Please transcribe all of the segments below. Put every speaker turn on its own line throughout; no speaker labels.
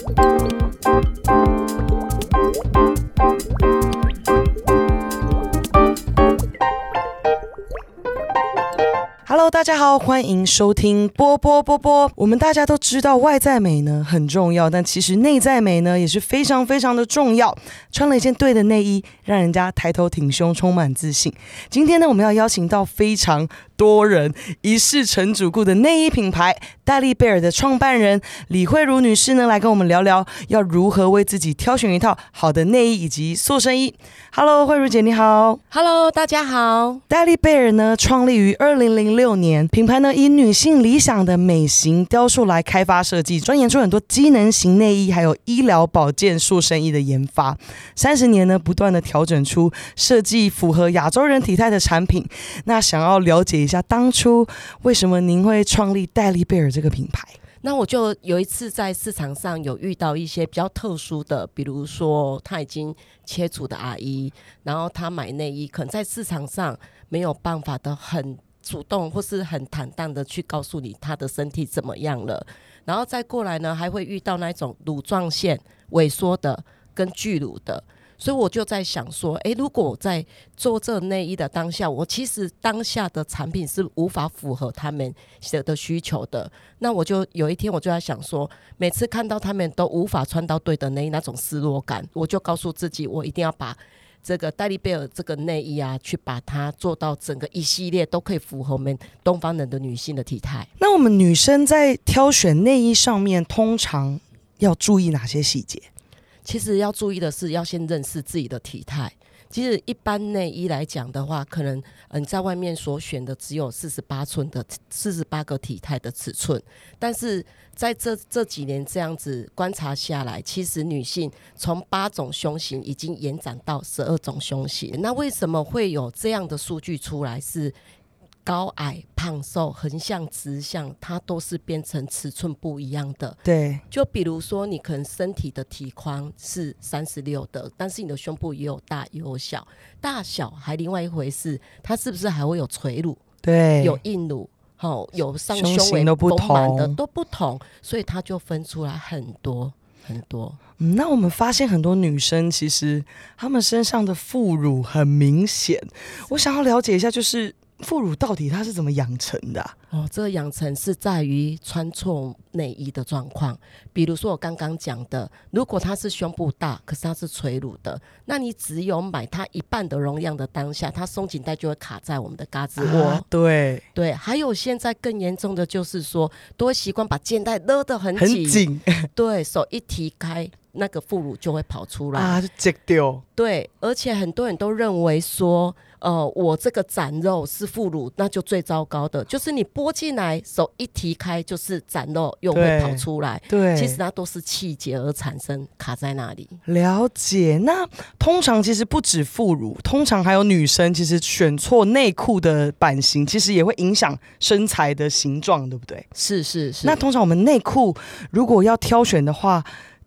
thank you 大家好，欢迎收听波波波波。我们大家都知道外在美呢很重要，但其实内在美呢也是非常非常的重要。穿了一件对的内衣，让人家抬头挺胸，充满自信。今天呢，我们要邀请到非常多人一试成主顾的内衣品牌戴利贝尔的创办人李慧茹女士呢，来跟我们聊聊要如何为自己挑选一套好的内衣以及塑身衣。Hello，慧茹姐你好。
Hello，大家好。
戴利贝尔呢，创立于二零零六年，品牌呢以女性理想的美型雕塑来开发设计，钻研出很多机能型内衣，还有医疗保健塑身衣的研发。三十年呢，不断的调整出设计符合亚洲人体态的产品。那想要了解一下，当初为什么您会创立戴利贝尔这个品牌？
那我就有一次在市场上有遇到一些比较特殊的，比如说他已经切除的阿姨，然后她买内衣，可能在市场上没有办法的很主动或是很坦荡的去告诉你他的身体怎么样了，然后再过来呢，还会遇到那种乳状腺萎缩的跟巨乳的。所以我就在想说，诶，如果我在做这内衣的当下，我其实当下的产品是无法符合他们的需求的。那我就有一天我就在想说，每次看到他们都无法穿到对的内衣那种失落感，我就告诉自己，我一定要把这个戴利贝尔这个内衣啊，去把它做到整个一系列都可以符合我们东方人的女性的体态。
那我们女生在挑选内衣上面，通常要注意哪些细节？
其实要注意的是，要先认识自己的体态。其实一般内衣来讲的话，可能嗯、在外面所选的只有四十八寸的四十八个体态的尺寸，但是在这这几年这样子观察下来，其实女性从八种胸型已经延展到十二种胸型。那为什么会有这样的数据出来？是高矮、胖瘦、横向、直向，它都是变成尺寸不一样的。
对，
就比如说，你可能身体的体宽是三十六的，但是你的胸部也有大也有小，大小还另外一回事，它是不是还会有垂乳、
对，
有硬乳？好、有上
胸
胸围
型都不
丰满的
同
都不同，所以它就分出来很多很多。
嗯，那我们发现很多女生其实她们身上的副乳很明显，我想要了解一下，就是副乳到底它是怎么养成的啊、
哦，这个养成是在于穿错内衣的状况。比如说我刚刚讲的，如果它是胸部大，可是它是垂乳的，那你只有买它一半的容量的当下，它松紧带就会卡在我们的嘎吱窝。
啊对，
对，还有现在更严重的就是说，都会习惯把肩带勒得很
很
紧，对手一提开，那个副乳就会跑出来。
啊，就折掉。
对，而且很多人都认为说，呃，我这个斩肉是副乳，那就最糟糕的，就是你拨进来，手一提开就是斩肉又会跑出来。
对，
其实它都是气结而产生，卡在那里。
了解。那通常其实不止副乳，通常还有女生其实选错内裤的版型，其实也会影响身材的形状，对不对？
是是是。
那通常我们内裤如果要挑选的话，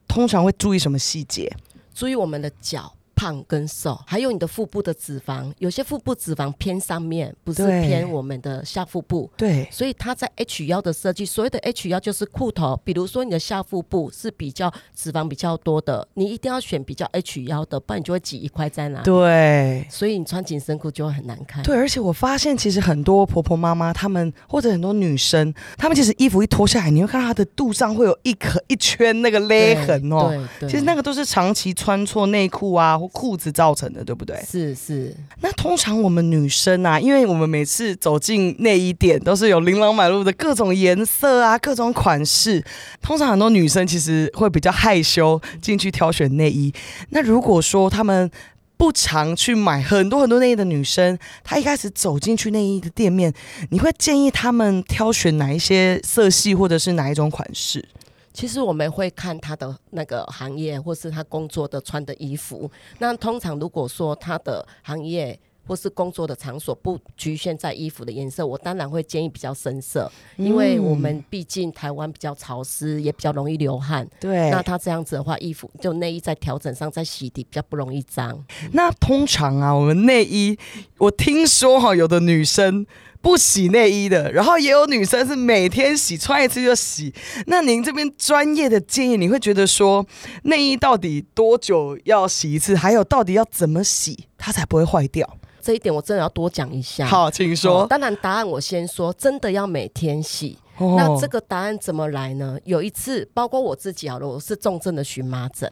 通常会注意什么细节？
注意我们的脚。胖跟瘦，还有你的腹部的脂肪，有些腹部脂肪偏上面，不是偏我们的下腹部，
对，
所以它在 H 腰的设计，所谓的 H 腰就是裤头，比如说你的下腹部是比较脂肪比较多的，你一定要选比较 H 腰的，不然你就会挤一块在哪里。
对。
所以你穿紧身裤就会很难看。
对，而且我发现其实很多婆婆妈妈，她们或者很多女生，她们其实衣服一脱下来，你会看到她的肚上会有一颗一圈那个勒痕哦。
对对，
其实那个都是长期穿错内裤啊或裤子造成的，对不对？
是是
那通常我们女生啊，因为我们每次走进内衣店，都是有琳琅满目的各种颜色啊、各种款式。通常很多女生其实会比较害羞进去挑选内衣。那如果说她们不常去买很多很多内衣的女生，她一开始走进去内衣的店面，你会建议她们挑选哪一些色系或者是哪一种款式？
其实我们会看他的那个行业，或是他工作的穿的衣服。那通常如果说他的行业或是工作的场所不局限在衣服的颜色，我当然会建议比较深色，因为我们毕竟台湾比较潮湿，也比较容易流汗。
对，
那他这样子的话，衣服就内衣在调整上，在洗涤比较不容易脏。
那通常啊，我们内衣，我听说哈，有的女生不洗内衣的，然后也有女生是每天洗，穿一次就洗。那您这边专业的建议，你会觉得说内衣到底多久要洗一次？还有到底要怎么洗，它才不会坏掉？
这一点我真的要多讲一下。
好，请说。
当然，答案我先说，真的要每天洗。那这个答案怎么来呢？有一次，包括我自己好了，我是重症的荨麻疹。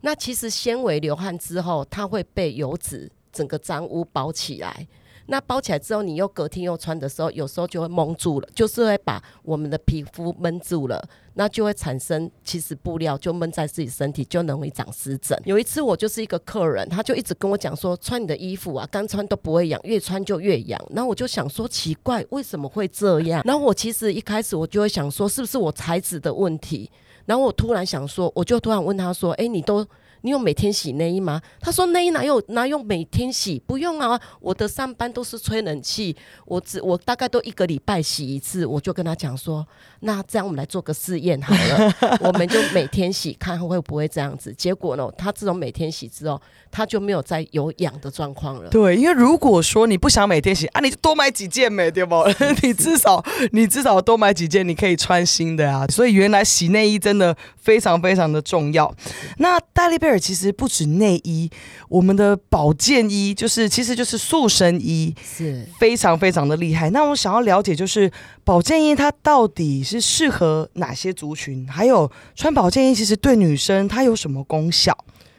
那其实纤维流汗之后，它会被油脂整个脏污包起来。那包起来之后，你又隔天又穿的时候，有时候就会蒙住了，就是会把我们的皮肤闷住了，那就会产生其实布料就闷在自己身体，就容易长湿疹。有一次我就是一个客人，他就一直跟我讲说，穿你的衣服啊，刚穿都不会痒，越穿就越痒。然后我就想说奇怪，为什么会这样？然后我其实一开始我就会想说，是不是我材质的问题？然后我突然想说，我就突然问他说，哎，你都。你有每天洗内衣吗？他说内衣哪有哪有每天洗？不用啊，我的上班都是吹冷气，我只我大概都一个礼拜洗一次。我就跟他讲说，那这样我们来做个试验好了，我们就每天洗，看会不会这样子。结果呢，他自从每天洗之后，他就没有再有痒的状况了。
对，因为如果说你不想每天洗啊，你就多买几件呗对不？你至少你至少多买几件，你可以穿新的啊。所以原来洗内衣真的非常非常的重要。那戴丽贝尔。其实不止内衣，我们的保健衣就是，其实就是塑身衣，
是
非常非常的厉害。那我想要了解，就是保健衣它到底是适合哪些族群？还有穿保健衣其实对女生它有什么功效？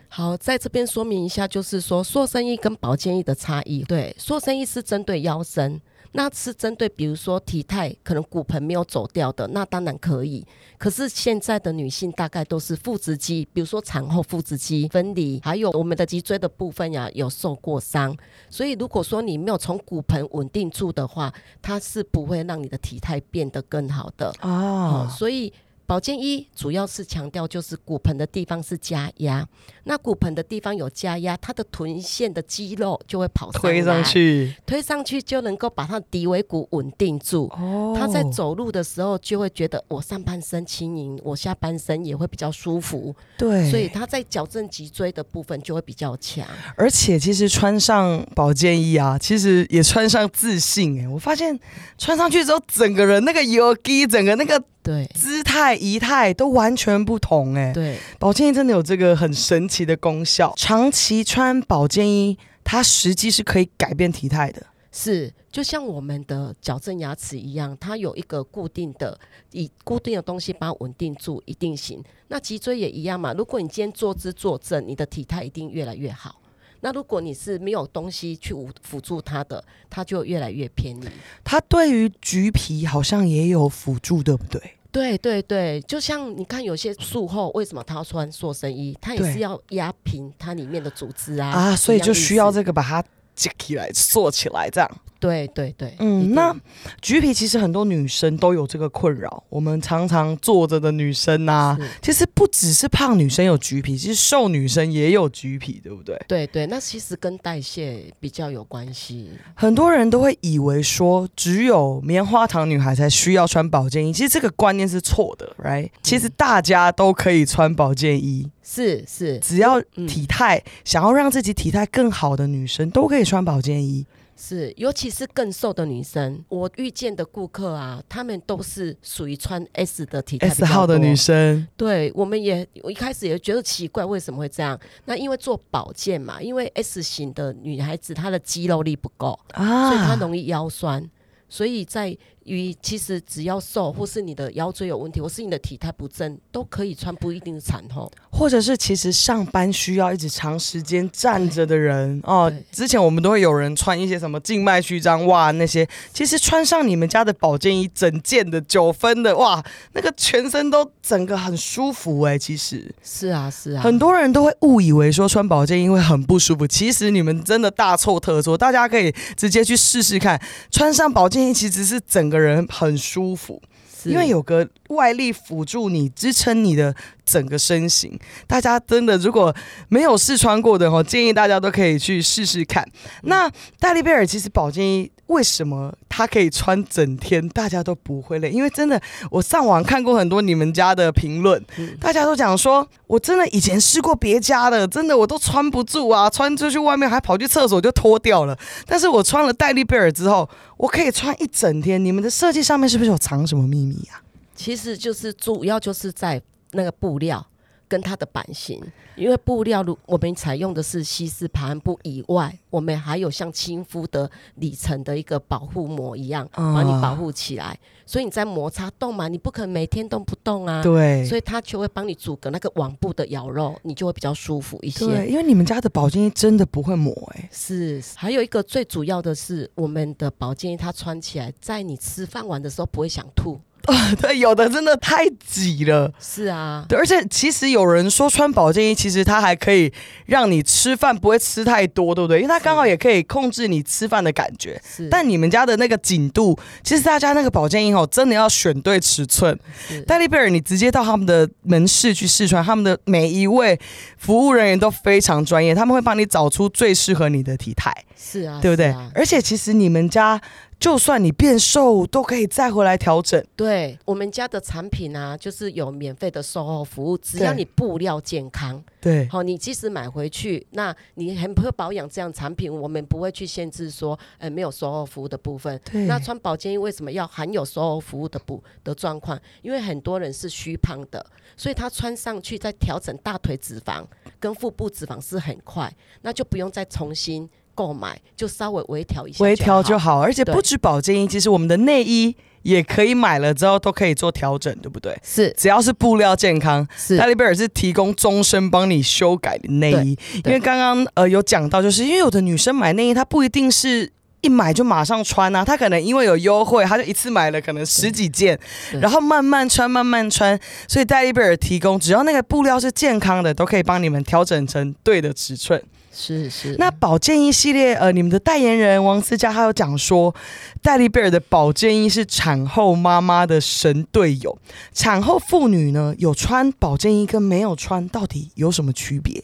好，在这边说明一下，就是说塑身衣跟保健衣的差异。对，塑身衣是针对腰身。那是针对，比如说体态可能骨盆没有走掉的，那当然可以。可是现在的女性大概都是腹直肌，比如说产后腹直肌分离，还有我们的脊椎的部分呀有受过伤，所以如果说你没有从骨盆稳定住的话，它是不会让你的体态变得更好的哦。所以。保健衣主要是强调就是骨盆的地方是加压，那骨盆的地方有加压，它的臀线的肌肉就会跑
推上去，
推上去就能够把它的骶尾骨稳定住。哦，他在走路的时候就会觉得我上半身轻盈，我下半身也会比较舒服。
对，
所以他在矫正脊椎的部分就会比较强。
而且其实穿上保健衣啊，其实也穿上自信哎，我发现穿上去之后，整个人那个油肌，整个那个。
对，
姿态仪态都完全不同哎。
对，
保健衣真的有这个很神奇的功效。长期穿保健衣，它实际是可以改变体态的。
是，就像我们的矫正牙齿一样，它有一个固定的、以固定的东西把它稳定住，一定型。那脊椎也一样嘛。如果你今天坐姿坐正，你的体态一定越来越好。那如果你是没有东西去辅辅助它的，它就越来越偏离。
它对于橘皮好像也有辅助，对不对？
对对对，就像你看有些术后为什么他要穿塑身衣，他也是要压平它里面的组织啊。
啊，所以就需要这个把它接起来、坐起来这样。
对对对，
嗯，那橘皮其实很多女生都有这个困扰。我们常常坐着的女生呐，其实不只是胖女生有橘皮，其实瘦女生也有橘皮，对不对？
对对，那其实跟代谢比较有关系。
很多人都会以为说，只有棉花糖女孩才需要穿保健衣，其实这个观念是错的，right？其实大家都可以穿保健衣，
是是，
只要体态想要让自己体态更好的女生都可以穿保健衣。
是，尤其是更瘦的女生，我遇见的顾客啊，她们都是属于穿 S 的体态
S 号的女生。
对，我们也我一开始也觉得奇怪，为什么会这样？那因为做保健嘛，因为 S 型的女孩子她的肌肉力不够啊，所以她容易腰酸，所以在。于其实只要瘦，或是你的腰椎有问题，或是你的体态不正，都可以穿，不一定是产后，
或者是其实上班需要一直长时间站着的人哦。之前我们都会有人穿一些什么静脉曲张哇那些，其实穿上你们家的保健衣，整件的九分的哇，那个全身都整个很舒服哎。其实
是啊是啊，
很多人都会误以为说穿保健衣会很不舒服，其实你们真的大错特错，大家可以直接去试试看，穿上保健衣其实是整个。人很舒服，因为有个外力辅助你，支撑你的整个身形。大家真的如果没有试穿过的话，建议大家都可以去试试看。那戴利贝尔其实保健衣为什么它可以穿整天，大家都不会累？因为真的，我上网看过很多你们家的评论，
嗯
大家都讲说，我真的以前试过别家的，真的我都穿不住啊，穿出去外面还跑去厕所就脱掉了。但是我穿了戴利贝尔之后，我可以穿一整天。你们的设计上面是不是有藏什么秘密啊？
其实就是主要就是在那个布料跟它的版型，因为布料如我们采用的是西式排汗布以外，我们还有像亲肤的里层的一个保护膜一样，
啊
把你保护起来。所以你在摩擦动嘛，你不可能每天动不动啊。
对，
所以它就会帮你阻隔那个网布的咬肉，你就会比较舒服一些。
对，因为你们家的保健衣真的不会磨哎、
是，还有一个最主要的是，我们的保健衣它穿起来，在你吃饭完的时候不会想吐。
对，有的真的太挤了。
是啊，
对，而且其实有人说穿保健衣，其实它还可以让你吃饭不会吃太多，对不对？因为它刚好也可以控制你吃饭的感觉。
是。
但你们家的那个紧度，其实大家那个保健衣哦，真的要选对尺寸。戴利贝尔，你直接到他们的门市去试穿，他们的每一位服务人员都非常专业，他们会帮你找出最适合你的体态，
是啊，
对不对？
啊
而且其实你们家就算你变瘦，都可以再回来调整。
对我们家的产品啊，就是有免费的售后服务，只要你布料健康，
对，
好，你即使买回去，那你很会保养这样产品，我们不会去限制说，呃，没有售后服务的部分。
对
那穿保健衣为什么要含有售后服务的部的状况？因为很多人是虚胖的，所以他穿上去再调整大腿脂肪跟腹部脂肪是很快，那就不用再重新购买，就稍微微调一下，
微调就
好。
而且不止保健衣，其实我们的内衣也可以买了之后都可以做调整，对不对？
是
只要是布料健康，
是
戴利贝尔是提供终身帮你修改的内衣。因为刚刚呃有讲到，就是因为有的女生买内衣，她不一定是。一买就马上穿啊，她可能因为有优惠，她就一次买了可能十几件，然后慢慢穿，慢慢穿。所以戴利贝尔提供，只要那个布料是健康的，都可以帮你们调整成对的尺寸。
是是。
那保健衣系列，呃，你们的代言人王思佳她有讲说，戴利贝尔的保健衣是产后妈妈的神队友。产后妇女呢，有穿保健衣跟没有穿，到底有什么区别？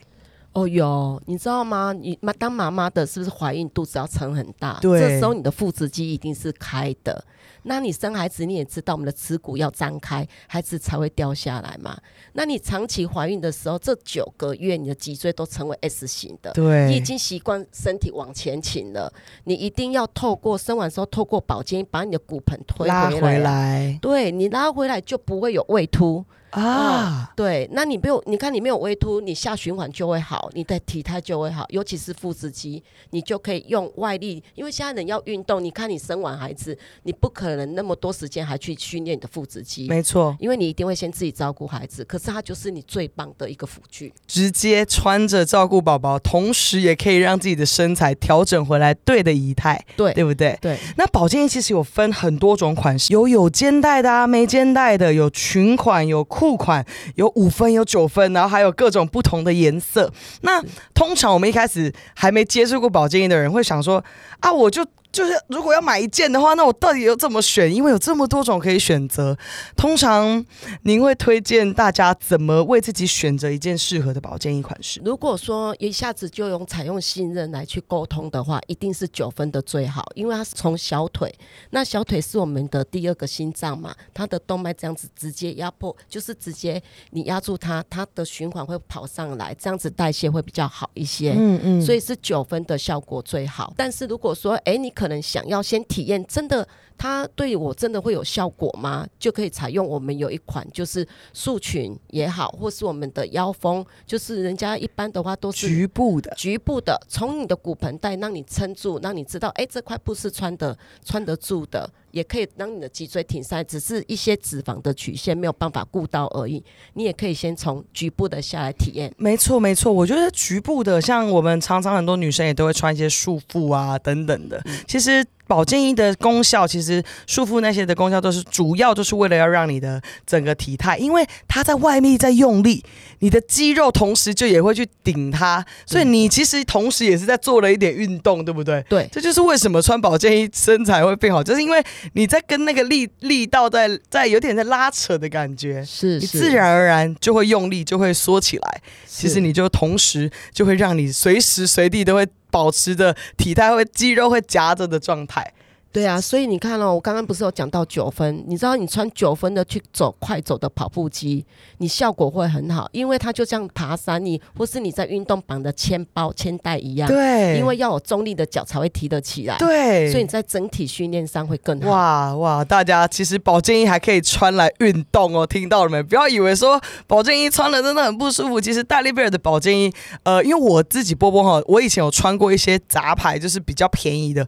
哦，有，你知道吗？你妈当妈妈的，是不是怀孕肚子要撑很大？
对
这时候你的腹直肌一定是开的。那你生孩子，你也知道我们的耻骨要张开，孩子才会掉下来嘛。那你长期怀孕的时候，这九个月你的脊椎都成为 S 型的。
对
你已经习惯身体往前倾了，你一定要透过生完之后，透过保健把你的骨盆推
拉
回来。
回来
对你拉回来就不会有胃凸。
啊，
对，那你没有，你看你没有微凸，你下循环就会好，你的体态就会好，尤其是腹直肌，你就可以用外力，因为现在人要运动，你看你生完孩子，你不可能那么多时间还去训练你的腹直肌，
没错，
因为你一定会先自己照顾孩子，可是它就是你最棒的一个辅具。
直接穿着照顾宝宝，同时也可以让自己的身材调整回来对的仪态，
对
对不对？
对，
那保健衣其实有分很多种款式，有有肩带的啊，没肩带的，有裙款，有裤款，有五分，有九分，然后还有各种不同的颜色。那通常我们一开始还没接触过保健衣的人会想说啊，我就。就是如果要买一件的话，那我到底要怎么选？因为有这么多种可以选择。通常您会推荐大家怎么为自己选择一件适合的保健衣款式？
如果说一下子就用采用信任来去沟通的话，一定是九分的最好，因为它是从小腿，那小腿是我们的第二个心脏嘛，它的动脉这样子直接压迫，就是直接你压住它，它的循环会跑上来，这样子代谢会比较好一些。
嗯嗯
所以是九分的效果最好。但是如果说，哎，你可可能想要先体验，真的它对我真的会有效果吗？就可以采用我们有一款就是束裙也好，或是我们的腰封，就是人家一般的话都是
局部的，
局部的，从你的骨盆带让你撑住，让你知道，哎，这块布是穿的穿得住的，也可以让你的脊椎挺塞，只是一些脂肪的曲线没有办法顾到而已。你也可以先从局部的下来体验。
没错，没错，我觉得局部的，像我们常常很多女生也都会穿一些束缚啊等等的。其实保健衣的功效，其实束缚那些的功效都是主要就是为了要让你的整个体态，因为它在外面在用力，你的肌肉同时就也会去顶它，所以你其实同时也是在做了一点运动，对不对？
对，
这就是为什么穿保健衣身材会变好，就是因为你在跟那个力力道在在有点在拉扯的感觉。
是
你自然而然就会用力，就会缩起来。其实你就同时就会让你随时随地都会保持着体态会肌肉会夹着的状态。
对啊，所以你看哦，我刚刚不是有讲到九分，你知道你穿九分的去走快走的跑步机，你效果会很好，因为它就像爬山，你或是你在运动绑的铅包、铅带一样，
对，
因为要有中立的脚才会提得起来，
对，
所以你在整体训练上会更好。
哇哇，大家其实保健衣还可以穿来运动哦，听到了没？不要以为说保健衣穿了真的很不舒服，其实戴利贝尔的保健衣，呃，因为我自己波波哈，我以前有穿过一些杂牌，就是比较便宜的。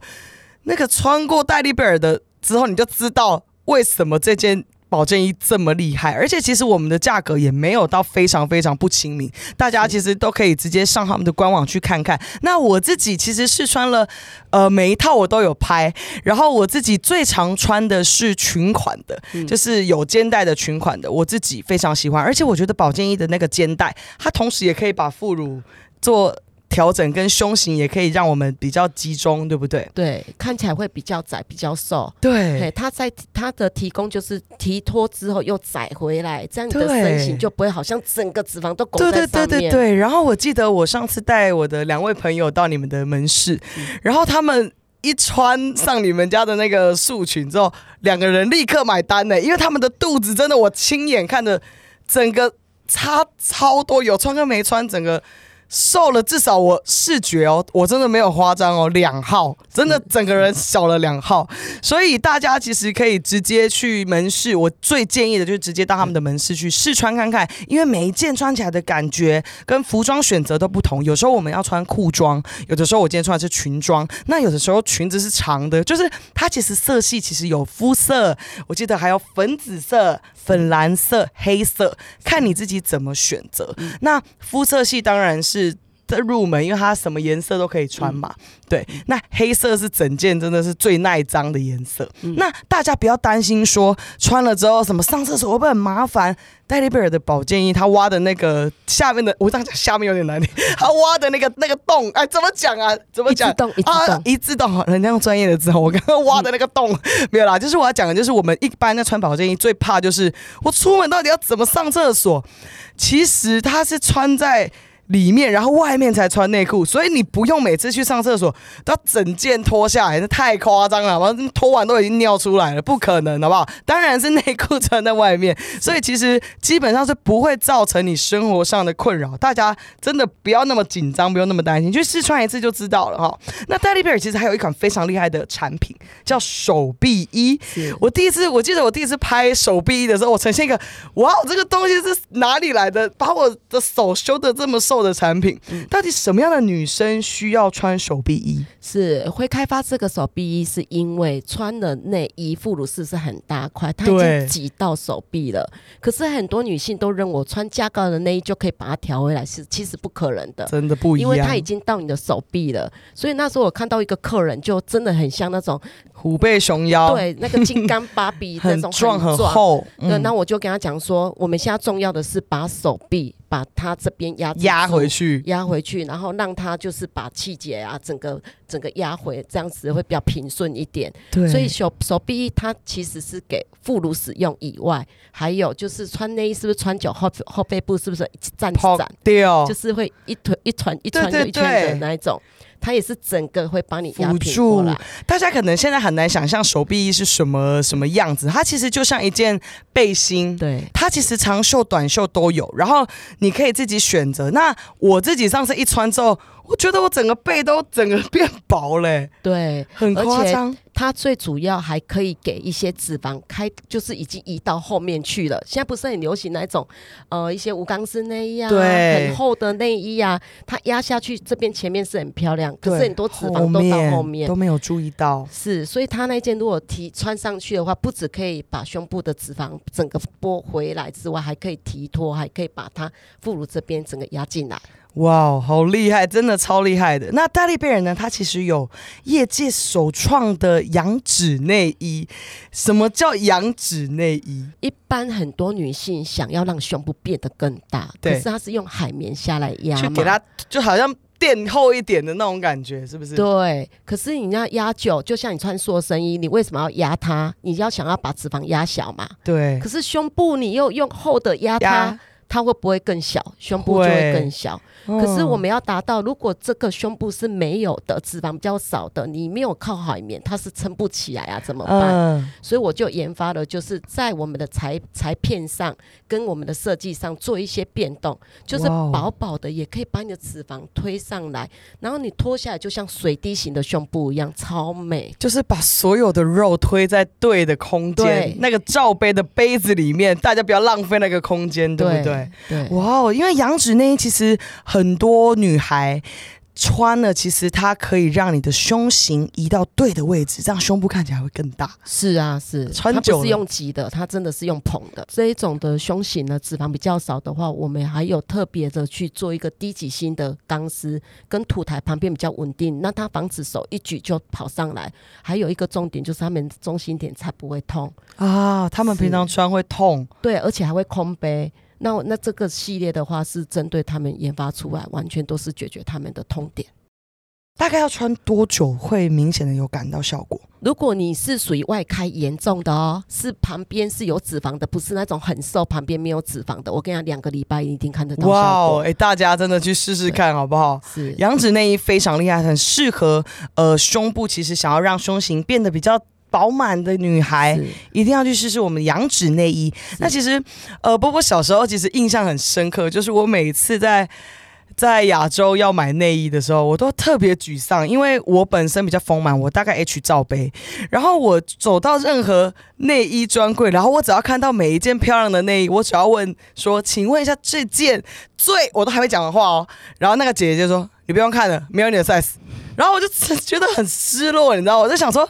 那个穿过戴利贝尔的之后，你就知道为什么这件保健衣这么厉害。而且其实我们的价格也没有到非常非常不亲民，大家其实都可以直接上他们的官网去看看。那我自己其实试穿了，呃，每一套我都有拍。然后我自己最常穿的是裙款的，就是有肩带的裙款的，我自己非常喜欢。而且我觉得保健衣的那个肩带，它同时也可以把副乳做。调整跟胸型也可以让我们比较集中，对不对？
对，看起来会比较窄、比较瘦。
对，
它在它的提供就是提脱之后又窄回来，这样你的身形就不会好像整个脂肪都拱在上面。
对对对对对。然后我记得我上次带我的两位朋友到你们的门市，然后他们一穿上你们家的那个束裙之后，两个人立刻买单呢，因为他们的肚子真的我亲眼看着整个差超多，有穿跟没穿，整个。瘦了至少我视觉哦，我真的没有夸张哦，两号真的整个人小了两号，所以大家其实可以直接去门市，我最建议的就是直接到他们的门市去试穿看看，因为每一件穿起来的感觉跟服装选择都不同，有时候我们要穿裤装，有的时候我今天穿的是裙装，那有的时候裙子是长的，就是它其实色系其实有肤色，我记得还有粉紫色、粉蓝色、黑色，看你自己怎么选择。那肤色系当然是。是的入门，因为它什么颜色都可以穿嘛。对，那黑色是整件真的是最耐脏的颜色。那大家不要担心说穿了之后什么上厕所会不会很麻烦。戴利贝尔的保健衣，他挖的那个下面的，我这样讲下面有点难听。他挖的那个那个洞，哎，怎么讲啊？怎么讲？
啊，
一字洞，人家用专业的字。我刚刚挖的那个洞没有啦，就是我要讲的，就是我们一般在穿保健衣最怕就是我出门到底要怎么上厕所。其实它是穿在。里面，然后外面才穿内裤，所以你不用每次去上厕所都要整件脱下来，那太夸张了，完脱完都已经尿出来了，不可能，好不好？当然是内裤穿在外面，所以其实基本上是不会造成你生活上的困扰。大家真的不要那么紧张，不用那么担心，去试穿一次就知道了哈。那戴利贝尔其实还有一款非常厉害的产品，叫手臂衣。我第一次，我记得我第一次拍手臂衣的时候，我呈现一个，哇，这个东西是哪里来的？把我的手修的这么瘦。的产品，到底什么样的女生需要穿手臂衣？
是会开发这个手臂衣，是因为穿的内衣副乳是是很大块，它已经挤到手臂了。可是很多女性都认为穿加高的内衣就可以把它调回来，是其实不可能的，
真的不一样，
因为它已经到你的手臂了。所以那时候我看到一个客人，就真的很像那种
虎背熊腰，
对，那个金刚芭比 那种
壮很厚。
对，那我就跟他讲说，我们现在重要的是把手臂。把它这边压
压回去，
压回去，然后让它就是把气节啊，整个整个压回，这样子会比较平顺一点。
对，
所以手手臂它其实是给副乳使用以外，还有就是穿内衣是不是穿久后后背部是不是站站？
掉，
就是会一团一团一团一圈的那一种。它也是整个会帮你
扶住了。大家可能现在很难想象手臂衣是什么什么样子，它其实就像一件背心，
对，
它其实长袖短袖都有，然后你可以自己选择。那我自己上次一穿之后。我觉得我整个背都整个变薄嘞，
对，
很夸张。
它最主要还可以给一些脂肪开，就是已经移到后面去了。现在不是很流行那种，呃，一些无钢丝内衣啊，
对，
很厚的内衣啊，它压下去这边前面是很漂亮，可是很多脂肪都到后面
都没有注意到。
是，所以它那件如果提穿上去的话，不止可以把胸部的脂肪整个拨回来之外，还可以提脱，还可以把它副乳这边整个压进来。
哇，好厉害，真的超厉害的。那大利贝尔呢？它其实有业界首创的羊脂内衣。什么叫羊脂内衣？
一般很多女性想要让胸部变得更大，可是它是用海绵下来压，
去给它就好像垫厚一点的那种感觉，是不是？
对。可是你要压久，就像你穿塑身衣，你为什么要压它？你要想要把脂肪压小嘛？
对。
可是胸部你又用厚的压它。它会不会更小？胸部就会更小，可是我
嗯
们要达到，如果这个胸部是没有的，脂肪比较少的，你没有靠海绵，它是撑不起来啊，怎么办？
嗯，
所以我就研发了，就是在我们的裁裁片上跟我们的设计上做一些变动，就是薄薄的，也可以把你的脂肪推上来，然后你脱下来就像水滴型的胸部一样，超美。
就是把所有的肉推在对的空间
对，
那个罩杯的杯子里面，大家不要浪费那个空间，对不对？
对，
哇哦，因为羊脂内衣其实很多女孩穿了，其实它可以让你的胸型移到对的位置，这样胸部看起来会更大。
是啊，是
穿
不是用挤的，它真的是用捧的。这一种的胸型呢，脂肪比较少的话，我们还有特别的去做一个低级性的钢丝，跟土台旁边比较稳定，那它防止手一举就跑上来。还有一个重点就是它们中心点才不会痛，
啊，他们平常穿会痛，
对，而且还会空杯。那那这个系列的话，是针对他们研发出来，完全都是解决他们的痛点。
大概要穿多久会明显的有感到效果？
如果你是属于外开严重的哦，是旁边是有脂肪的，不是那种很瘦旁边没有脂肪的，我跟你讲，两个礼拜一定看得到
哇哦，
效果。
哎，大家真的去试试看好不好？
是
羊脂内衣非常厉害，很适合呃胸部，其实想要让胸型变得比较饱满的女孩，一定要去试试我们羊脂内衣。那其实呃，波波小时候其实印象很深刻，就是我每次在。在亚洲要买内衣的时候，我都特别沮丧，因为我本身比较丰满，我大概 H 罩杯，然后我走到任何内衣专柜，然后我只要看到每一件漂亮的内衣，我只要问说，请问一下这件最，我都还没讲完话哦，然后那个姐姐就说，你不用看了，没有你的 size，然后我就觉得很失落，你知道，我就想说，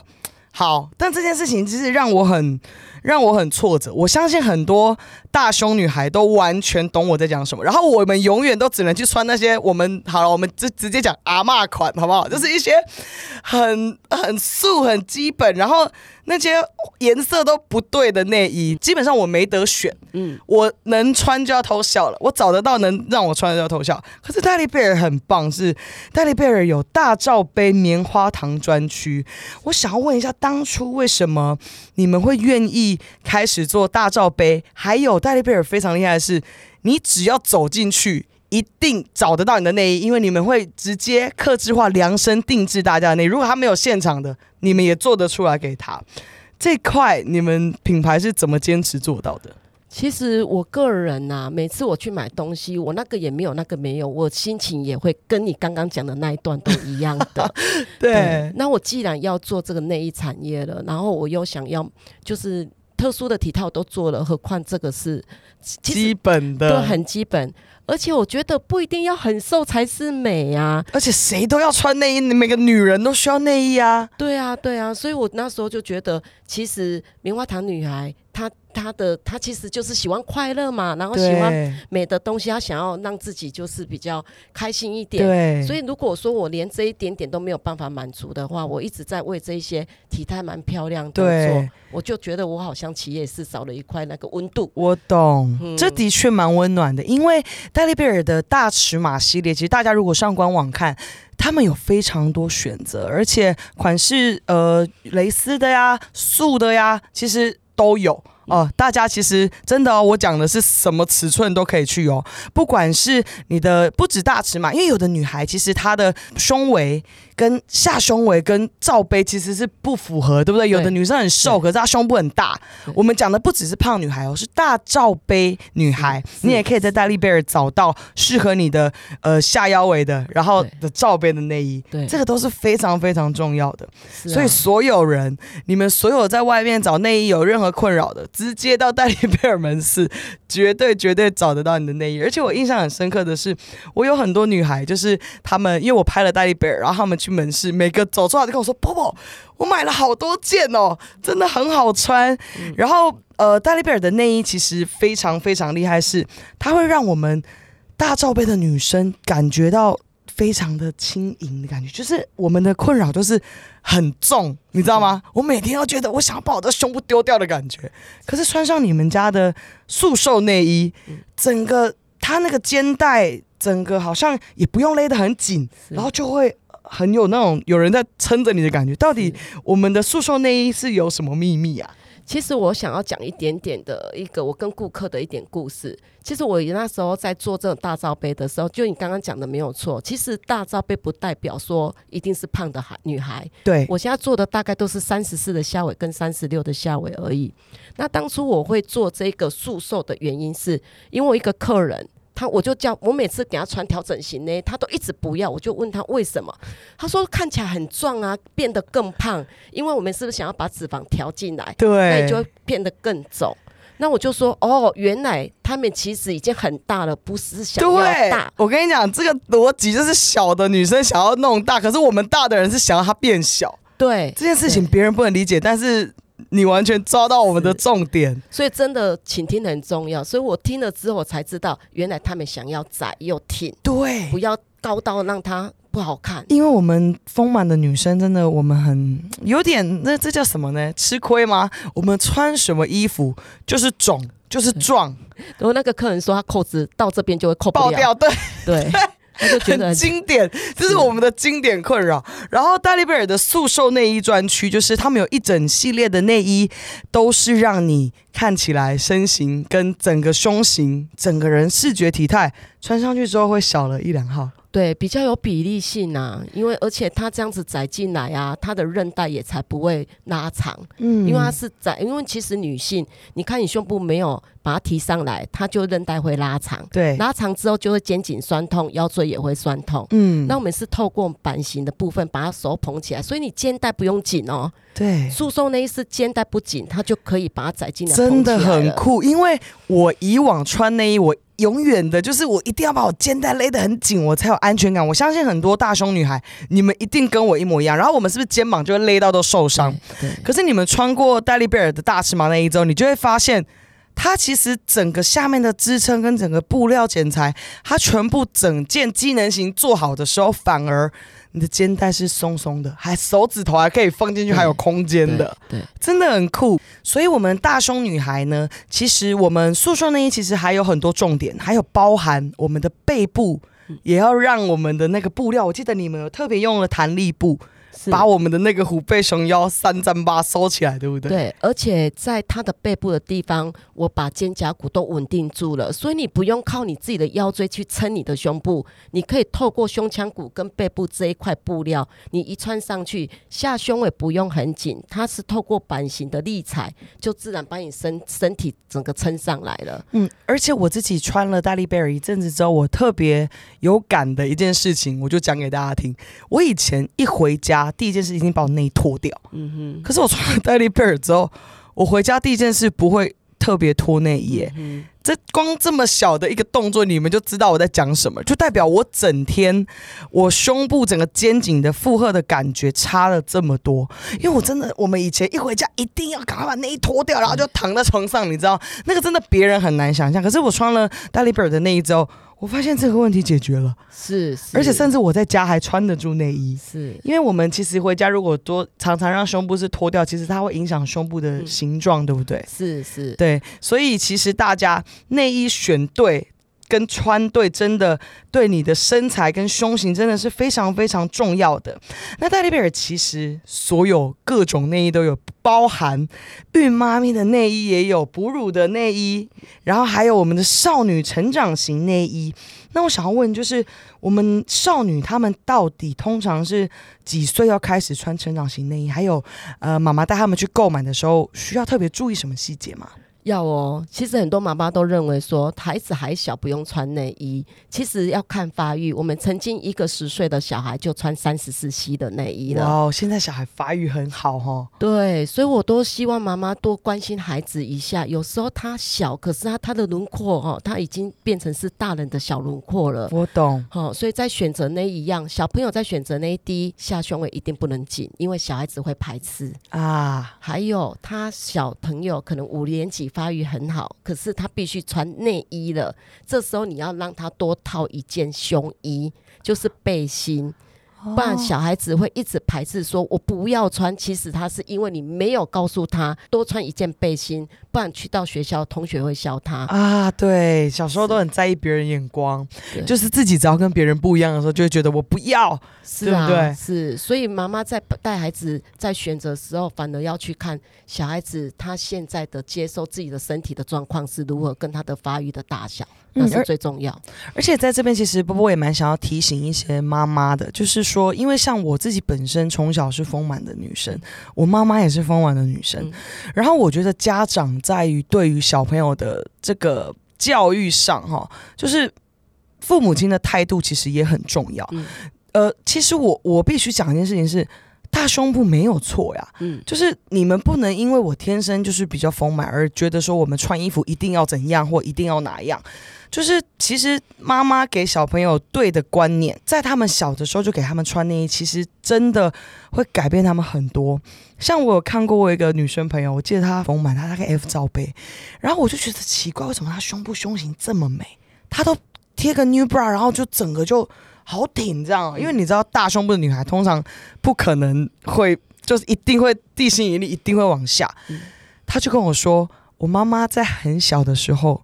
好，但这件事情其实让我很让我很挫折。我相信很多大胸女孩都完全懂我在讲什么，然后我们永远都只能去穿那些我们好了，我们就直接讲阿嬷款，好不好？就是一些很很素、很基本，然后那些颜色都不对的内衣，基本上我没得选。
嗯，
我能穿就要偷笑了，我找得到能让我穿的就要偷笑。可是戴利贝尔很棒，是戴利贝尔有大罩杯棉花糖专区。我想要问一下，当初为什么你们会愿意开始做大罩杯？还有戴利贝尔非常厉害的是，你只要走进去。一定找得到你的内衣，因为你们会直接克制化、量身定制大家的内衣。如果他没有现场的，你们也做得出来给他。这块你们品牌是怎么坚持做到的？
其实我个人呐、每次我去买东西，我那个也没有，那个没有，我心情也会跟你刚刚讲的那一段都一样的。
对，
那我既然要做这个内衣产业了，然后我又想要就是特殊的体套都做了，何况这个是
基本的，
对很基本，而且我觉得不一定要很瘦才是美啊。
而且谁都要穿内衣，每个女人都需要内衣啊。
对啊，对啊，所以我那时候就觉得，其实棉花糖女孩她她的他其实就是喜欢快乐嘛，然后喜欢美的东西，他想要让自己就是比较开心一点。
对，
所以如果说我连这一点点都没有办法满足的话，我一直在为这一些体态蛮漂亮的做
对，
我就觉得我好像企业是少了一块那个温度。
我懂，
嗯
这的确蛮温暖的。因为戴利贝尔的大尺码系列，其实大家如果上官网看，他们有非常多选择，而且款式呃蕾丝的呀、素的呀，其实都有。哦、大家其实真的哦，我讲的是什么尺寸都可以去哦，不管是你的不止大尺码，因为有的女孩其实她的胸围跟下胸围跟罩杯其实是不符合，对不对？有的女生很瘦，可是她胸部很大。我们讲的不只是胖女孩哦，是大罩杯女孩，你也可以在戴利贝尔找到适合你的呃下腰围的，然后的罩杯的内衣，
对，
这个都是非常非常重要的。
啊。
所以所有人，你们所有在外面找内衣有任何困扰的，直接到戴利贝尔门市，绝对绝对找得到你的内衣。而且我印象很深刻的是，我有很多女孩，就是她们，因为我拍了戴利贝尔，然后她们去门市，每个走出来就跟我说：“波波，我买了好多件哦，真的很好穿。然后呃，戴利贝尔的内衣其实非常非常厉害是，它会让我们大罩杯的女生感觉到非常的轻盈的感觉，就是我们的困扰就是很重，你知道吗？我每天都觉得我想要把我的胸部丢掉的感觉，可是穿上你们家的束瘦内衣，整个它那个肩带，整个好像也不用勒得很紧，然后就会很有那种有人在撑着你的感觉。到底我们的束瘦内衣是有什么秘密啊？
其实我想要讲一点点的一个我跟顾客的一点故事。其实我那时候在做这种大罩杯的时候，就你刚刚讲的没有错。其实大罩杯不代表说一定是胖的孩女孩。
对，
我现在做的大概都是三十四的下围跟三十六的下围而已。那当初我会做这个塑瘦的原因是，因为我一个客人。他我就叫我每次给他穿调整型呢，他都一直不要。我就问他为什么，他说看起来很壮啊，变得更胖。因为我们是不是想要把脂肪调进来？
对，
那你就会变得更肿。那我就说哦，原来他们其实已经很大了，不是想要大。
我跟你讲，这个逻辑就是小的女生想要弄大，可是我们大的人是想要它变小。
对
这件事情，别人不能理解，但是。你完全抓到我们的重点，
所以真的倾听很重要。所以我听了之后才知道，原来他们想要窄又挺，
对，
不要高到让它不好看。
因为我们丰满的女生真的，我们很有点那这叫什么呢？吃亏吗？我们穿什么衣服就是肿，就是壮。
然后那个客人说，他扣子到这边就会扣
爆掉，对
对。他就觉得
很经典，这是我们的经典困扰。然后戴利贝尔的速瘦内衣专区，就是他们有一整系列的内衣，都是让你看起来身形跟整个胸型、整个人视觉体态穿上去之后会小了一两号。
对，比较有比例性啊，因为而且它这样子窄进来啊，它的韧带也才不会拉长。嗯，因为它是窄，因为其实女性，你看你胸部没有把它提上来，它就韧带会拉长。
对，
拉长之后就会肩颈酸痛，腰椎也会酸痛。嗯，那我们是透过版型的部分把它手捧起来，所以你肩带不用紧哦。
对，
诉讼内衣是肩带不紧，它就可以把它窄进来。
真的很酷，因为我以往穿内衣我。永远的，就是我一定要把我肩带勒得很紧，我才有安全感。我相信很多大胸女孩，你们一定跟我一模一样。然后我们是不是肩膀就会勒到都受伤？
对。
可是你们穿过戴利贝尔的大尺码内衣之后，你就会发现，它其实整个下面的支撑跟整个布料剪裁，它全部整件机能型做好的时候，反而。你的肩带是松松的，还手指头还可以放进去，还有空间的，
对，
真的很酷。所以，我们大胸女孩呢，其实我们塑胸内衣其实还有很多重点，还有包含我们的背部，也要让我们的那个布料。我记得你们有特别用了弹力布。把我们的那个虎背熊腰三张八收起来，对不对？
对，而且在它的背部的地方，我把肩胛骨都稳定住了，所以你不用靠你自己的腰椎去撑你的胸部，你可以透过胸腔骨跟背部这一块布料，你一穿上去，下胸也不用很紧，它是透过版型的立裁，就自然把你身身体整个撑上来了。
嗯，而且我自己穿了大力贝尔一阵子之后，我特别有感的一件事情，我就讲给大家听。我以前一回家。第一件事一定把我内衣脱掉，嗯哼。可是我穿了戴利贝尔之后，我回家第一件事不会特别脱内衣。这光这么小的一个动作，你们就知道我在讲什么，就代表我整天我胸部整个肩颈的负荷的感觉差了这么多。因为我真的，我们以前一回家一定要赶快把内衣脱掉，然后就躺在床上，你知道那个真的别人很难想象。可是我穿了戴利贝尔的内衣之后。我发现这个问题解决了，
是，
而且甚至我在家还穿得住内衣，
是。
因为我们其实回家如果多常常让胸部是脱掉，其实它会影响胸部的形状，对不对？
是是，
对，所以其实大家内衣选对。跟穿对真的对你的身材跟胸型真的是非常非常重要的。那戴利贝尔其实所有各种内衣都有，包含孕妈咪的内衣也有，哺乳的内衣，然后还有我们的少女成长型内衣。那我想要问，就是我们少女她们到底通常是几岁要开始穿成长型内衣？还有，呃，妈妈带她们去购买的时候，需要特别注意什么细节吗？
要哦，其实很多妈妈都认为说孩子还小不用穿内衣，其实要看发育。我们曾经一个十岁的小孩就穿三十四 C 的内衣了。
哦，现在小孩发育很好哦。
对，所以我都希望妈妈多关心孩子一下。有时候他小，可是他他的轮廓哦，他已经变成是大人的小轮廓了。
我懂。
好，所以在选择内衣一样，小朋友在选择内衣，第一下胸围一定不能紧，因为小孩子会排斥啊。还有他小朋友可能五年级。发育很好，可是他必须穿内衣了。这时候你要让他多套一件胸衣，就是背心。不然小孩子会一直排斥说“我不要穿”。其实他是因为你没有告诉他多穿一件背心，不然去到学校同学会笑他。
啊，对，小时候都很在意别人眼光，
对
就是自己只要跟别人不一样的时候，就会觉得我不要。
是啊，
对对
是，所以妈妈在带孩子在选择的时候，反而要去看小孩子他现在的接受自己的身体的状况是如何，跟他的发育的大小，那是最重要。
而且在这边，其实波波也蛮想要提醒一些妈妈的，就是说，因为像我自己本身从小是丰满的女生，我妈妈也是丰满的女生，
嗯
然后我觉得家长在于对于小朋友的这个教育上，哈，就是父母亲的态度其实也很重要。
嗯
呃，其实我我必须讲一件事情是，大胸部没有错呀，
嗯，
就是你们不能因为我天生就是比较丰满而觉得说我们穿衣服一定要怎样或一定要哪样。就是其实妈妈给小朋友对的观念，在他们小的时候就给他们穿内衣，其实真的会改变他们很多。像我有看过我一个女生朋友，我记得她丰满，她大概 F 罩杯，然后我就觉得奇怪，为什么她胸部胸型这么美？她都贴个 new bra，然后就整个就好挺这样。因为你知道大胸部的女孩通常不可能会，就是一定会地心引力一定会往下。
嗯
她就跟我说，我妈妈在很小的时候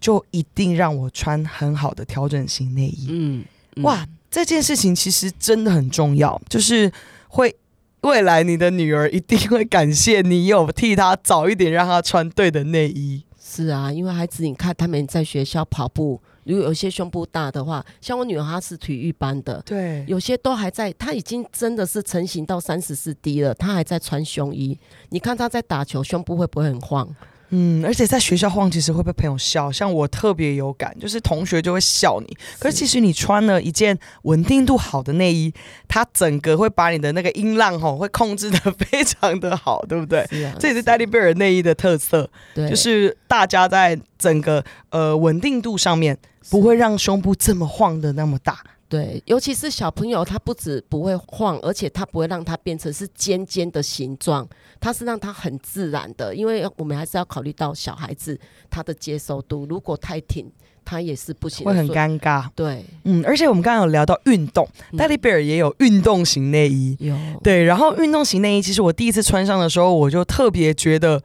就一定让我穿很好的调整型内衣。
嗯，嗯
哇，这件事情其实真的很重要，就是会未来你的女儿一定会感谢你有替她早一点让她穿对的内衣。
是啊，因为孩子，你看他们在学校跑步，如果有些胸部大的话，像我女儿她是体育班的，
对
有些都还在，她已经真的是成型到三十四 D 了，她还在穿胸衣。你看她在打球，胸部会不会很晃？
嗯，而且在学校晃，其实会被朋友笑。像我特别有感，就是同学就会笑你。可是其实你穿了一件稳定度好的内衣，它整个会把你的那个音浪吼会控制的非常的好，对不对？
是啊，
这也是戴利贝尔内衣的特色，
对，
就是大家在整个呃稳定度上面不会让胸部这么晃的那么大。
对，尤其是小朋友，他不止不会晃，而且他不会让它变成是尖尖的形状，它是让它很自然的。因为我们还是要考虑到小孩子他的接受度，如果太挺，他也是不行，
会很尴尬。
对，
嗯，而且我们刚刚有聊到运动，
嗯
戴利贝尔也有运动型内衣。
有
对，然后运动型内衣，其实我第一次穿上的时候，我就特别觉得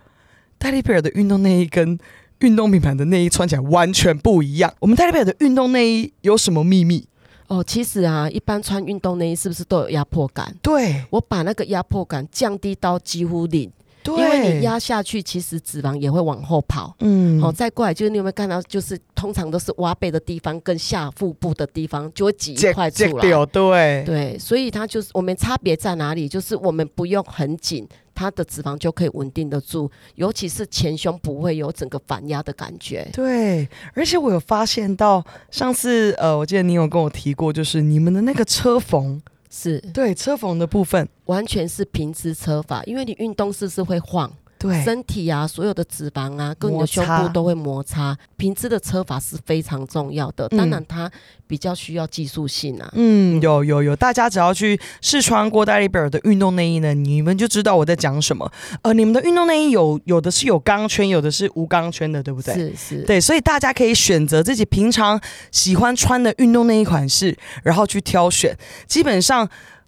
戴利贝尔的运动内衣跟运动品牌的内衣穿起来完全不一样。我们戴利贝尔的运动内衣有什么秘密？
哦，其实啊，一般穿运动内衣是不是都有压迫感？
对，
我把那个压迫感降低到几乎零，
对，
因为你压下去，其实脂肪也会往后跑。
嗯，
好、再过来就是你有没有看到，就是通常都是挖背的地方跟下腹部的地方就会挤一块出来。
掉，对，
对，所以它就是我们差别在哪里？就是我们不用很紧，它的脂肪就可以稳定得住，尤其是前胸不会有整个反压的感觉。
对，而且我有发现到，上次呃，我记得你有跟我提过，就是你们的那个车缝，
是，
对车缝的部分，
完全是平直车法，因为你运动是不是会晃？
对，
身体啊，所有的脂肪啊，跟你的胸部都会摩擦。平直的车法是非常重要的，
嗯
当然它比较需要技术性啊。
嗯，有有有，大家只要去试穿过戴利贝尔的运动内衣呢，你们就知道我在讲什么。呃，你们的运动内衣有有的是有钢圈，有的是无钢圈的，对不对？
是是，
对，所以大家可以选择自己平常喜欢穿的运动内衣款式，然后去挑选。基本上，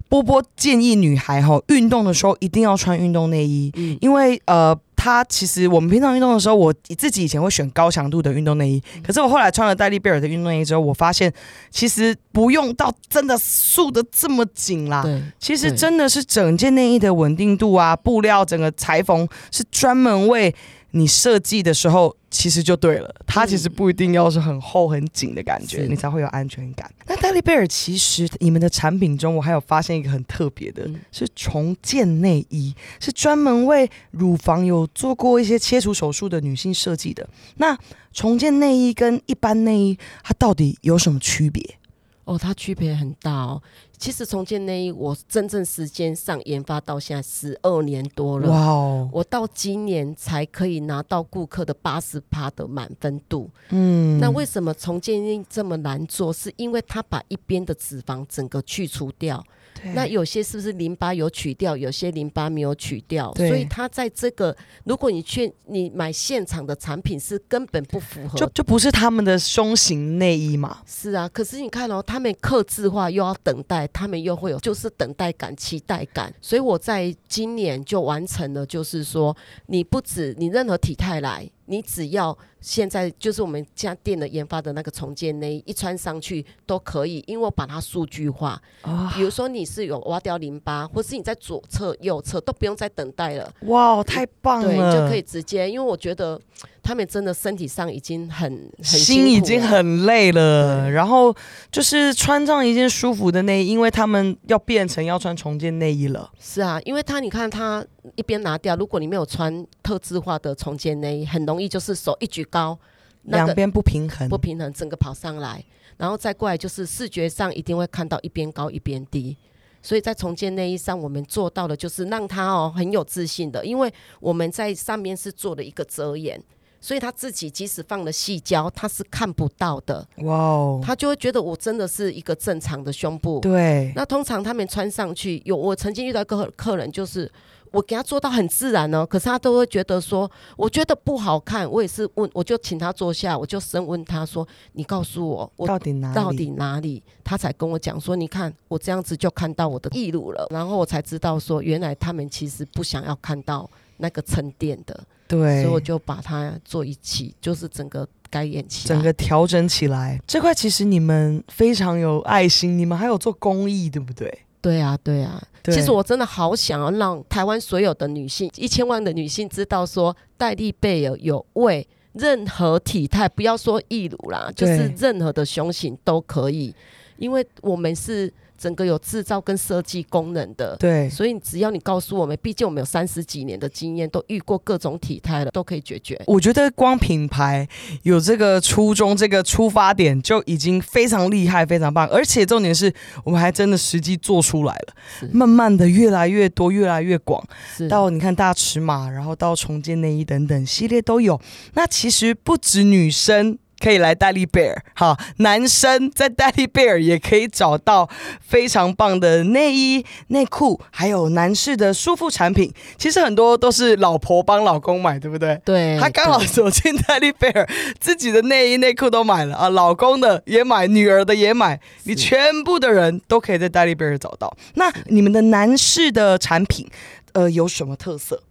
波波建议女孩哈，运动的时候一定要穿运动内衣，
嗯，
因为呃，它其实我们平常运动的时候，我自己以前会选高强度的运动内衣，可是我后来穿了戴利贝尔的运动内衣之后，我发现其实不用到真的束的这么紧啦。
对，
其实真的是整件内衣的稳定度啊，布料整个裁缝是专门为你设计的时候，其实就对了。它其实不一定要是很厚很紧的感觉，
是
你才会有安全感。那戴利贝尔其实你们的产品中，我还有发现一个很特别的，
嗯
是重建内衣，是专门为乳房有做过一些切除手术的女性设计的。那重建内衣跟一般内衣，它到底有什么区别？
哦，它区别很大哦。其实重建内衣，我真正时间上研发到现在十二年多了。
哇哦，
我到今年才可以拿到顾客的八十趴的满分度。
嗯
那为什么重建内衣这么难做？是因为它把一边的脂肪整个去除掉。
对。
那有些是不是淋巴有取掉，有些淋巴没有取掉，所以它在这个，如果你去你买现场的产品是根本不符合
就就不是他们的胸型内衣嘛？
是啊，可是你看哦，他们刻字化又要等待，他们又会有就是等待感、期待感，所以我在今年就完成了，就是说你不止你任何体态来，你只要现在就是我们家店的研发的那个重建内衣一穿上去都可以，因为我把它数据化，
哦，
比如说你是有挖掉淋巴，或是你在左侧、右侧都不用再等待了。
哇，太棒了！
对，就可以直接，因为我觉得他们真的身体上已经很很辛
已经很累了，然后就是穿上一件舒服的内衣，因为他们要变成要穿重建内衣了。
是啊，因为他你看他一边拿掉，如果你没有穿特制化的重建内衣，很容易就是手一举高，那个
两边不平衡，
不平衡，整个跑上来，然后再过来就是视觉上一定会看到一边高一边低。所以在重建内衣上，我们做到的就是让他哦很有自信的，因为我们在上面是做了一个遮掩，所以他自己即使放了细胶，他是看不到的，
哇哦，
他就会觉得我真的是一个正常的胸部。
对，
那通常他们穿上去，有我曾经遇到一个客人，就是我给他做到很自然哦，可是他都会觉得说，我觉得不好看。我也是问，我就请他坐下，我就深问他说：“你告诉我，我
到底哪里？
到底哪里？”他才跟我讲说：“你看，我这样子就看到我的义乳了。”然后我才知道说，原来他们其实不想要看到那个沉淀的，
对，
所以我就把它做一起，就是整个改演起来。
整个调整起来。这块其实你们非常有爱心，你们还有做公益，对不对？
对啊，对啊。
对
其实我真的好想要让台湾所有的女性，一千万的女性知道说，戴丽贝尔有为任何体态，不要说义乳啦，就是任何的胸型都可以，因为我们是整个有制造跟设计功能的。
对，
所以只要你告诉我们，毕竟我们有三十几年的经验，都遇过各种体态了，都可以解决。
我觉得光品牌有这个初衷、这个出发点就已经非常厉害、非常棒，而且重点是我们还真的实际做出来了，慢慢的越来越多、越来越广。
是
到你看大尺码，然后到重建内衣等等系列都有。那其实不止女生。可以来戴利贝尔，哈，男生在戴利贝尔也可以找到非常棒的内衣、内裤，还有男士的舒服产品。其实很多都是老婆帮老公买，对不对？
对，
他刚好走进戴利贝尔，自己的内衣内裤都买了啊，老公的也买，女儿的也买，你全部的人都可以在戴利贝尔找到。那你们的男士的产品，呃，有什么特色？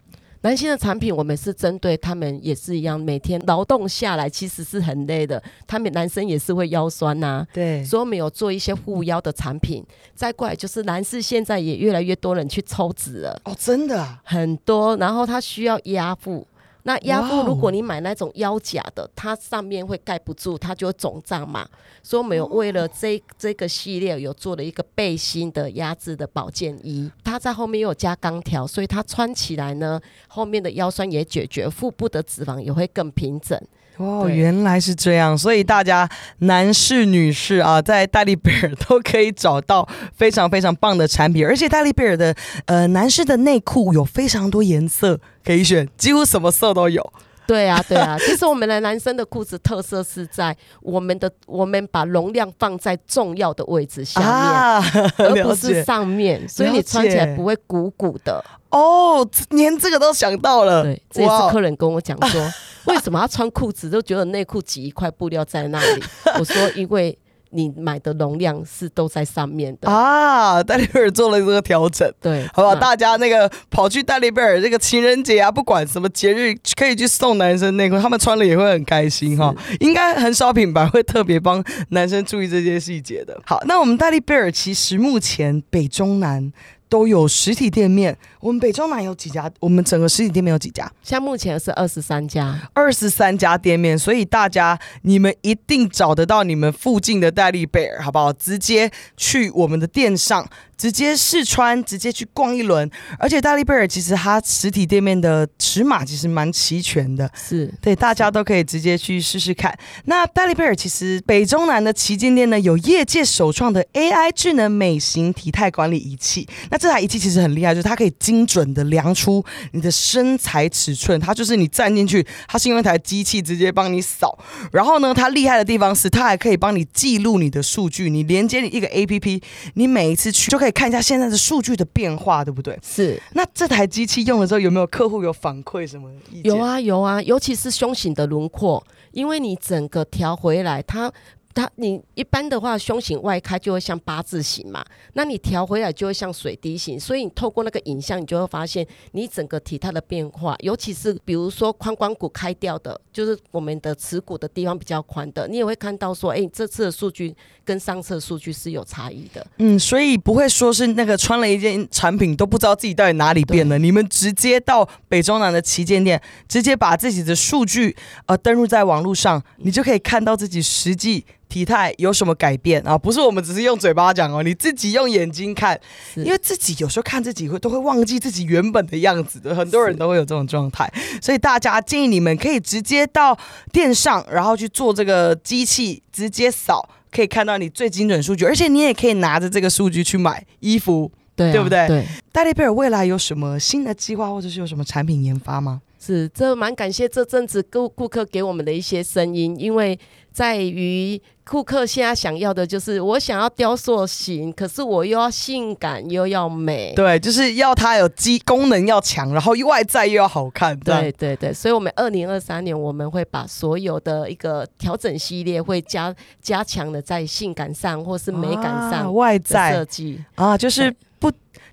男性的产品，我们是针对他们也是一样，每天劳动下来其实是很累的，他们男生也是会腰酸呐、
对
所以我们有做一些护腰的产品。再过来就是男士现在也越来越多人去抽脂了，
哦，真的啊，
很多，然后他需要压腹。那压
哇哦
腹，如果你买那种腰夹的，它上面会盖不住，它就会肿胀嘛。所以我们有为了这这个系列有做了一个背心的压制的保健衣，它在后面又有加钢条，所以它穿起来呢，后面的腰酸也解决，腹部的脂肪也会更平整。
哦，原来是这样，所以大家男士、女士啊，在戴利贝尔都可以找到非常非常棒的产品，而且戴利贝尔的呃男士的内裤有非常多颜色可以选，几乎什么色都有。
对啊，对啊，其实我们的男生的裤子特色是在我们的我们把容量放在重要的位置下面。
啊，
而不是上面，所以你穿起来不会鼓鼓的。
哦，连这个都想到了，
对，这也是客人跟我讲说，为什么他穿裤子都觉得内裤挤一块布料在那里？我说，因为你买的容量是都在上面的。
啊，戴利贝尔做了这个调整。
对，
好不好？大家那个跑去戴利贝尔这个情人节啊，不管什么节日，可以去送男生内裤，他们穿了也会很开心哈。应该很少品牌会特别帮男生注意这些细节的。好，那我们戴利贝尔其实目前北中南都有实体店面。我们北中南有几家？我们整个实体店面有几家？
像目前是二十三家，
二十三家店面，所以大家你们一定找得到你们附近的戴利贝尔，好不好？直接去我们的店上，直接试穿，直接去逛一轮。而且戴利贝尔其实它实体店面的尺码其实蛮齐全的，
是
对，大家都可以直接去试试看。那戴利贝尔其实北中南的旗舰店呢，有业界首创的 AI 智能美型体态管理仪器。那这这台仪器其实很厉害，就是它可以精准的量出你的身材尺寸。它就是你站进去，它是用一台机器直接帮你扫。然后呢，它厉害的地方是，它还可以帮你记录你的数据。你连接你一个 A P P，你每一次去就可以看一下现在的数据的变化，对不对？
是。
那这台机器用了之后，有没有客户有反馈什么意
见？有啊，有啊，尤其是胸型的轮廓，因为你整个调回来，它。它你一般的话，胸型外开就会像八字形嘛，那你调回来就会像水滴形，所以你透过那个影像，你就会发现你整个体态的变化，尤其是比如说髋关骨开掉的，就是我们的耻骨的地方比较宽的，你也会看到说，哎，这次的数据跟上次的数据是有差异的。
嗯，所以不会说是那个穿了一件产品都不知道自己到底哪里变了，你们直接到北中南的旗舰店，直接把自己的数据呃登录在网络上，你就可以看到自己实际。体态有什么改变啊？不是我们只是用嘴巴讲哦，你自己用眼睛看，因为自己有时候看自己会都会忘记自己原本的样子的，很多人都会有这种状态，所以大家建议你们可以直接到店上，然后去做这个机器直接扫，可以看到你最精准数据，而且你也可以拿着这个数据去买衣服，
对，
对不对？
对，
戴利贝尔未来有什么新的计划，或者是有什么产品研发吗？
是，这蛮感谢这阵子顾顾客给我们的一些声音，因为在于顾客现在想要的就是我想要雕塑型，可是我又要性感又要美，
对，就是要它有机功能要强，然后外在又要好看，
对对对，所以我们二零二三年我们会把所有的一个调整系列会加加强的在性感上或是美感上
外在。
设计。
啊，就是不。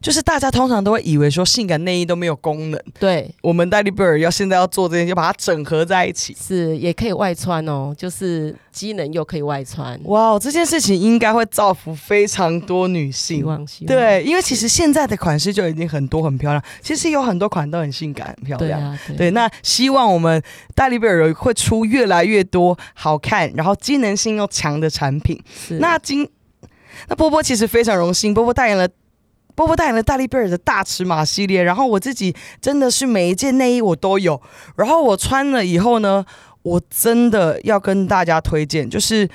就是大家通常都会以为说性感内衣都没有功能，
对，
我们戴利贝尔要现在要做这件，就把它整合在一起，
是也可以外穿哦，就是机能又可以外穿。
哇，这件事情应该会造福非常多女性，
希望
对，因为其实现在的款式就已经很多很漂亮，其实有很多款都很性感很漂亮，对，那希望我们戴利贝尔会出越来越多好看，然后机能性又强的产品。那今那波波其实非常荣幸，波波代言了。波波代言的大力贝尔的大尺码系列，然后我自己真的是每一件内衣我都有，然后我穿了以后呢，我真的要跟大家推荐，就是。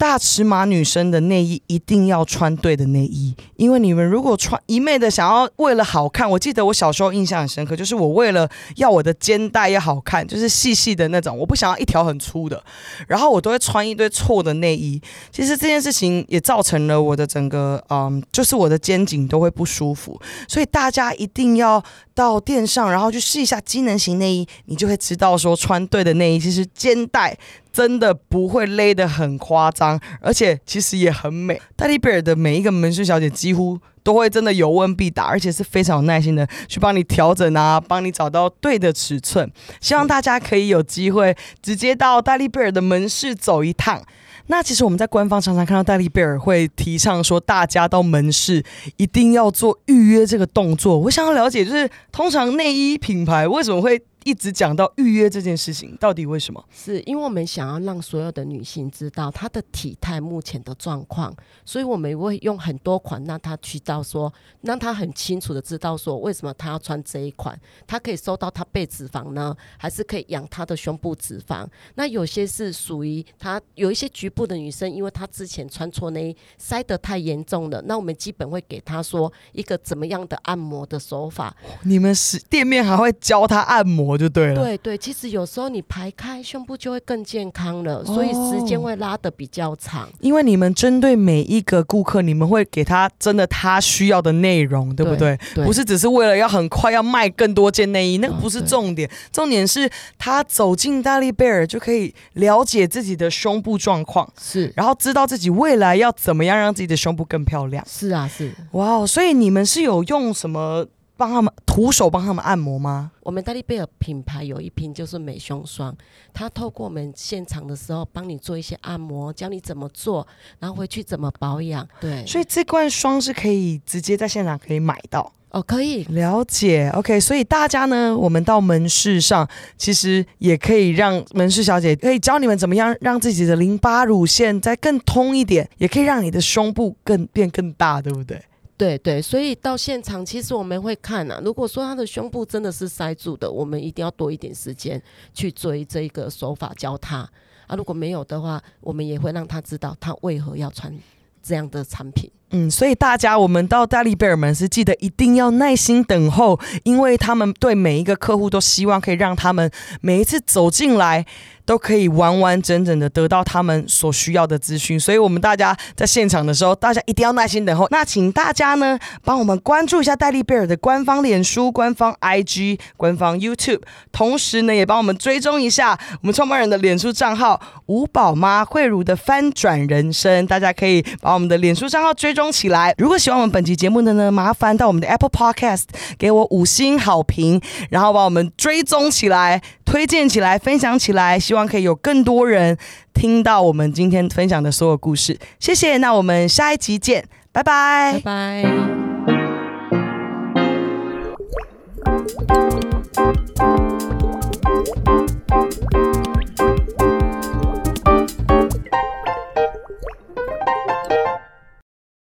大尺码女生的内衣一定要穿对的内衣，因为你们如果穿一昧的想要为了好看，我记得我小时候印象很深刻，就是我为了要我的肩带要好看，就是细细的那种，我不想要一条很粗的，然后我都会穿一堆错的内衣。其实这件事情也造成了我的整个嗯，就是我的肩颈都会不舒服。所以大家一定要到店上，然后去试一下机能型内衣，你就会知道说穿对的内衣其实肩带。真的不会勒得很夸张，而且其实也很美。戴利贝尔的每一个门市小姐几乎都会真的有问必答，而且是非常有耐心的去帮你调整啊，帮你找到对的尺寸。希望大家可以有机会直接到戴利贝尔的门市走一趟。那其实我们在官方常常看到戴利贝尔会提倡说，大家到门市一定要做预约这个动作。我想要了解，就是通常内衣品牌为什么会？一直讲到预约这件事情，到底为什么？
是因为我们想要让所有的女性知道她的体态目前的状况，所以我们会用很多款让她去到说，让她很清楚的知道说，为什么她要穿这一款，她可以收到她背脂肪呢，还是可以养她的胸部脂肪？那有些是属于她有一些局部的女生，因为她之前穿错内衣塞得太严重了，那我们基本会给她说一个怎么样的按摩的手法。
你们是店面还会教她按摩？我就对了，
对对，其实有时候你排开胸部就会更健康了，所以时间会拉的比较长。
因为你们针对每一个顾客，你们会给他真的他需要的内容，对不对？不是只是为了要很快要卖更多件内衣，那个不是重点，重点是他走进大力贝尔就可以了解自己的胸部状况，
是，
然后知道自己未来要怎么样让自己的胸部更漂亮。
是啊，是。
哇哦，所以你们是有用什么？帮他们徒手帮他们按摩吗？
我们戴利贝尔品牌有一瓶就是美胸霜，它透过我们现场的时候帮你做一些按摩，教你怎么做，然后回去怎么保养。对，
所以这罐霜是可以直接在现场可以买到
哦，可以
了解。OK，所以大家呢，我们到门市上其实也可以让门市小姐可以教你们怎么样让自己的淋巴乳腺再更通一点，也可以让你的胸部更变更大，对不对？
对对，所以到现场，其实我们会看啊。如果说他的胸部真的是塞住的，我们一定要多一点时间去追这一个手法教他啊。如果没有的话，我们也会让他知道他为何要穿这样的产品。
嗯，所以大家，我们到大利贝尔门是记得一定要耐心等候，因为他们对每一个客户都希望可以让他们每一次走进来。都可以完完整整的得到他们所需要的资讯，所以我们大家在现场的时候，大家一定要耐心等候。那请大家呢，帮我们关注一下戴利贝尔的官方脸书、官方 IG、官方 YouTube，同时呢，也帮我们追踪一下我们创办人的脸书账号“吴宝妈慧茹的翻转人生”。大家可以把我们的脸书账号追踪踪起来。如果喜欢我们本期节目的呢，麻烦到我们的 Apple Podcast 给我五星好评，然后把我们追踪起来。推荐起来，分享起来，希望可以有更多人听到我们今天分享的所有故事。谢谢，那我们下一集见，拜拜，
拜拜。